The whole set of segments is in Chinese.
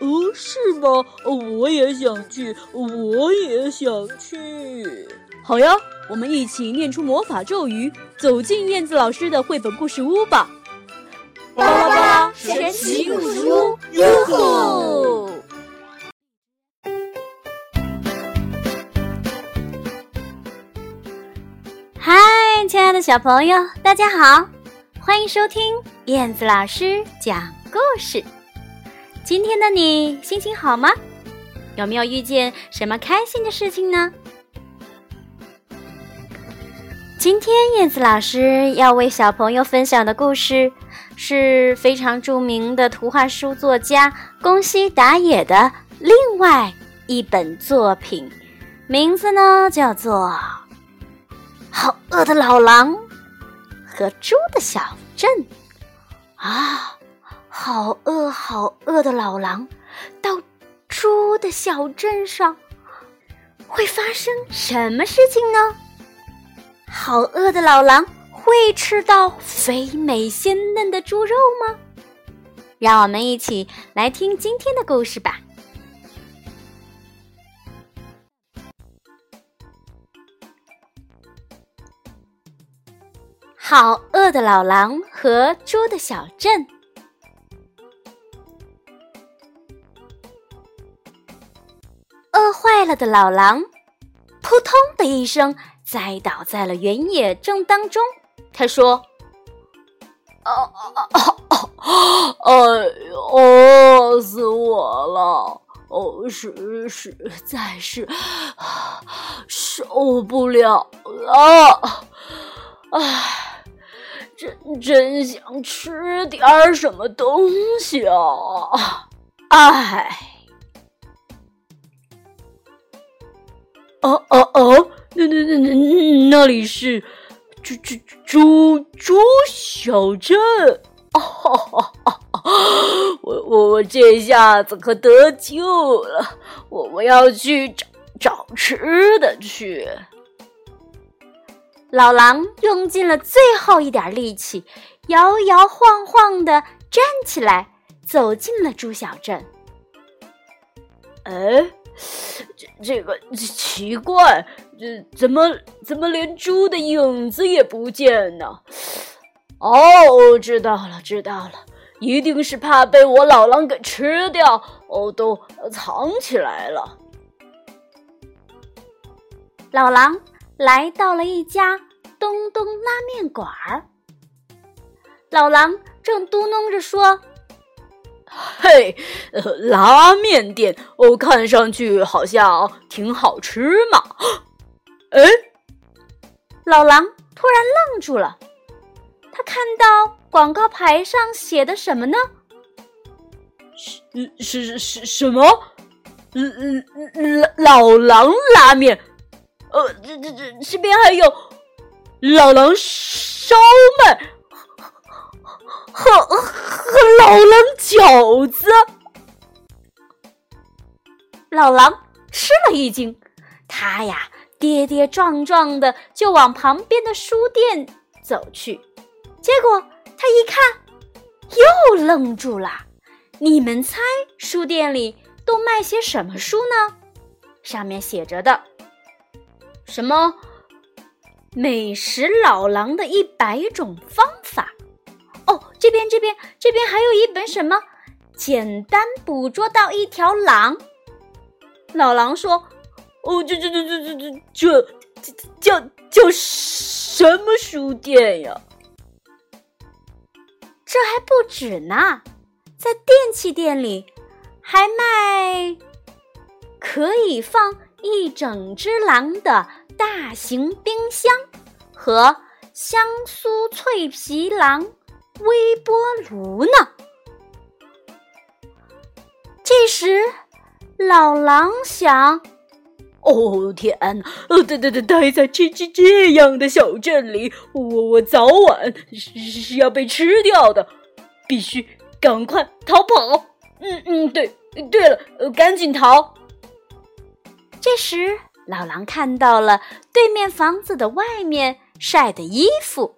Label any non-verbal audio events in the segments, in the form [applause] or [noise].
哦，是吗？我也想去，我也想去。好呀，我们一起念出魔法咒语，走进燕子老师的绘本故事屋吧。巴拉巴拉神奇故事屋，哟吼！嗨，亲爱的小朋友，大家好，欢迎收听燕子老师讲故事。今天的你心情好吗？有没有遇见什么开心的事情呢？今天燕子老师要为小朋友分享的故事。是非常著名的图画书作家宫西达也的另外一本作品，名字呢叫做《好饿的老狼和猪的小镇》啊，好饿好饿的老狼到猪的小镇上，会发生什么事情呢？好饿的老狼。会吃到肥美鲜嫩的猪肉吗？让我们一起来听今天的故事吧。好饿的老狼和猪的小镇。饿坏了的老狼，扑通的一声栽倒在了原野正当中。他说：“啊啊啊啊！哎呦，饿死我了！哦，实实在是受不了了！哎，真真想吃点什么东西啊！哎，哦哦哦，那那那那那里是？”猪猪猪猪小镇，我我我这下子可得救了！我我要去找找吃的去。老狼用尽了最后一点力气，摇摇晃晃的站起来，走进了猪小镇。哎。这这个奇怪，这怎么怎么连猪的影子也不见呢？哦，知道了，知道了，一定是怕被我老狼给吃掉，哦，都藏起来了。老狼来到了一家东东拉面馆儿，老狼正嘟哝着说。嘿，呃，拉面店哦，看上去好像挺好吃嘛。[gasps] 哎，老狼突然愣住了，他看到广告牌上写的什么呢？是是是什么？老老狼拉面？呃，这这这这边还有老狼烧麦。和和老狼饺子，老狼吃了一惊，他呀跌跌撞撞的就往旁边的书店走去，结果他一看，又愣住了。你们猜书店里都卖些什么书呢？上面写着的，什么美食老狼的一百种方。哦，这边这边这边还有一本什么？简单捕捉到一条狼。老狼说：“哦，这这这这这这这叫叫什么书店呀？这还不止呢，在电器店里还卖可以放一整只狼的大型冰箱和香酥脆皮狼。”微波炉呢？这时，老狼想：“哦天哪！呃，对对对，待在这这这样的小镇里，我我早晚是是要被吃掉的，必须赶快逃跑！嗯嗯，对对了，赶紧逃！”这时，老狼看到了对面房子的外面晒的衣服，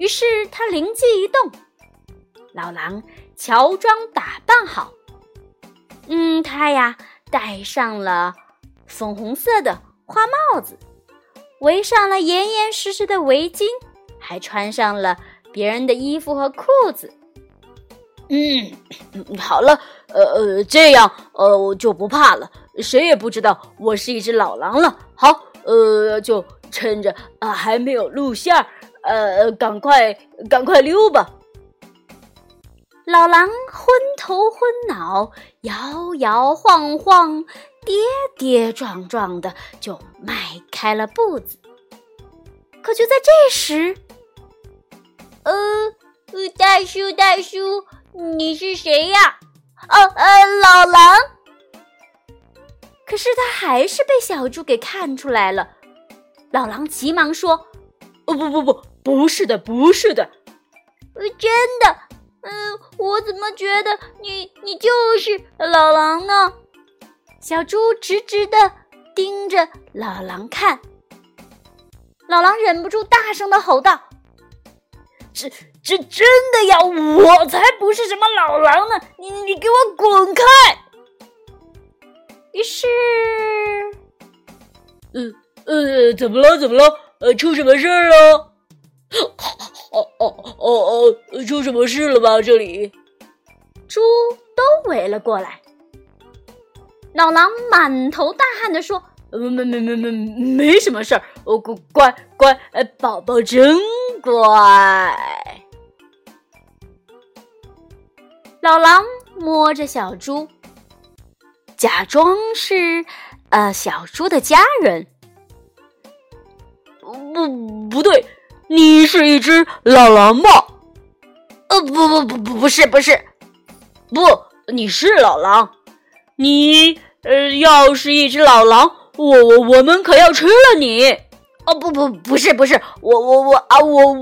于是他灵机一动，老狼乔装打扮好。嗯，他呀戴上了粉红色的花帽子，围上了严严实实的围巾，还穿上了别人的衣服和裤子。嗯，[coughs] 好了，呃呃，这样呃我就不怕了，谁也不知道我是一只老狼了。好，呃，就趁着啊还没有露馅儿，呃，赶快赶快溜吧。老狼昏头昏脑，摇摇晃晃，跌跌撞撞的就迈开了步子。可就在这时，呃，大叔大叔，你是谁呀？哦，呃，老狼。可是他还是被小猪给看出来了。老狼急忙说：“哦，不不不，不是的，不是的，呃，真的。”嗯，我怎么觉得你你就是老狼呢？小猪直直的盯着老狼看，老狼忍不住大声的吼道：“这这真的呀！我才不是什么老狼呢！你你给我滚开！”于是，呃呃，怎么了？怎么了？呃，出什么事儿了？[laughs] 哦哦哦哦！出什么事了吧？这里，猪都围了过来。老狼满头大汗的说：“没没没没没，没什么事儿。哦，乖乖，呃，宝宝真乖。”老狼摸着小猪，假装是呃小猪的家人。不，不对。你是一只老狼吗？呃，不不不不不是不是，不，你是老狼。你呃，要是一只老狼，我我我们可要吃了你。哦，不不不是不是，我我我啊，我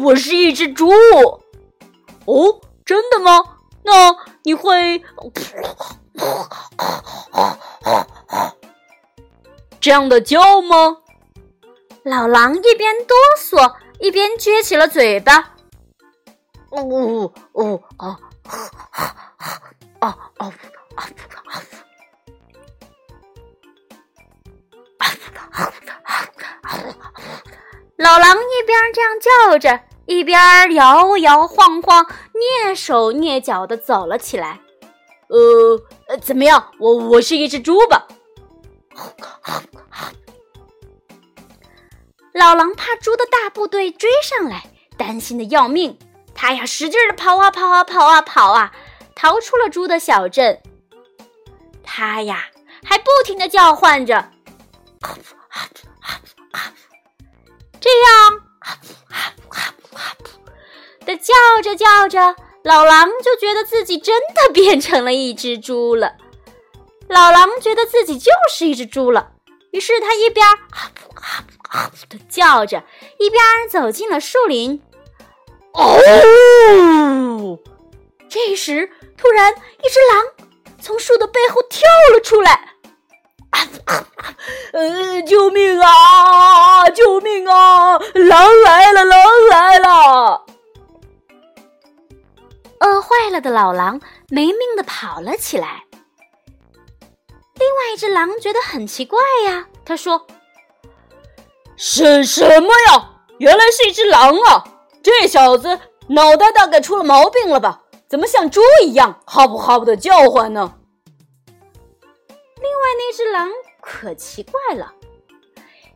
我是一只猪。哦，真的吗？那你会这样的叫吗？老狼一边哆嗦。一边撅起了嘴巴，呜呜啊啊啊啊啊啊！老狼一边这样叫着，一边摇摇晃晃、蹑手蹑脚的走了起来。呃，怎么样？我我是一只猪吧？老狼怕猪的大部队追上来，担心的要命。他呀，使劲的跑啊跑啊跑啊跑啊，逃出了猪的小镇。他呀，还不停的叫唤着，这样的叫着叫着，老狼就觉得自己真的变成了一只猪了。老狼觉得自己就是一只猪了，于是他一边。的叫着，一边走进了树林。哦！这时，突然一只狼从树的背后跳了出来。呃，救命啊！救命啊！狼来了！狼来了！饿坏了的老狼没命的跑了起来。另外一只狼觉得很奇怪呀，他说。是什么呀？原来是一只狼啊！这小子脑袋大概出了毛病了吧？怎么像猪一样哈不哈不的叫唤呢？另外那只狼可奇怪了。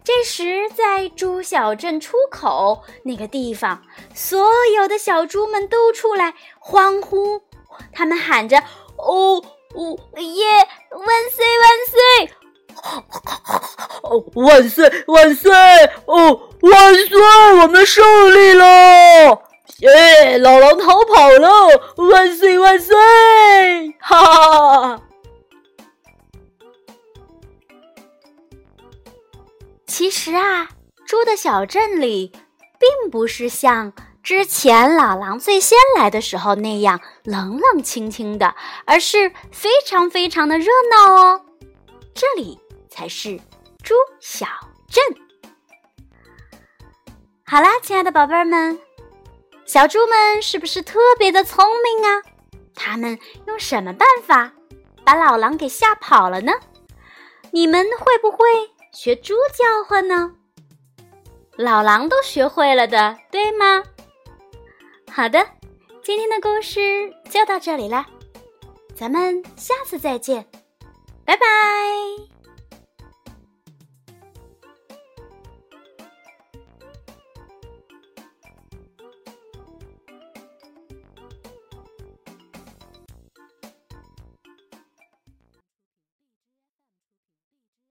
这时，在猪小镇出口那个地方，所有的小猪们都出来欢呼，他们喊着：“哦哦耶！万岁万岁！” [laughs] 哦，万岁万岁哦，万岁，我们胜利了。耶，老狼逃跑了，万岁万岁。哈哈。其实啊，猪的小镇里并不是像之前老狼最先来的时候那样冷冷清清的，而是非常非常的热闹哦，这里。才是猪小镇。好啦，亲爱的宝贝儿们，小猪们是不是特别的聪明啊？他们用什么办法把老狼给吓跑了呢？你们会不会学猪叫唤呢？老狼都学会了的，对吗？好的，今天的故事就到这里啦，咱们下次再见，拜拜。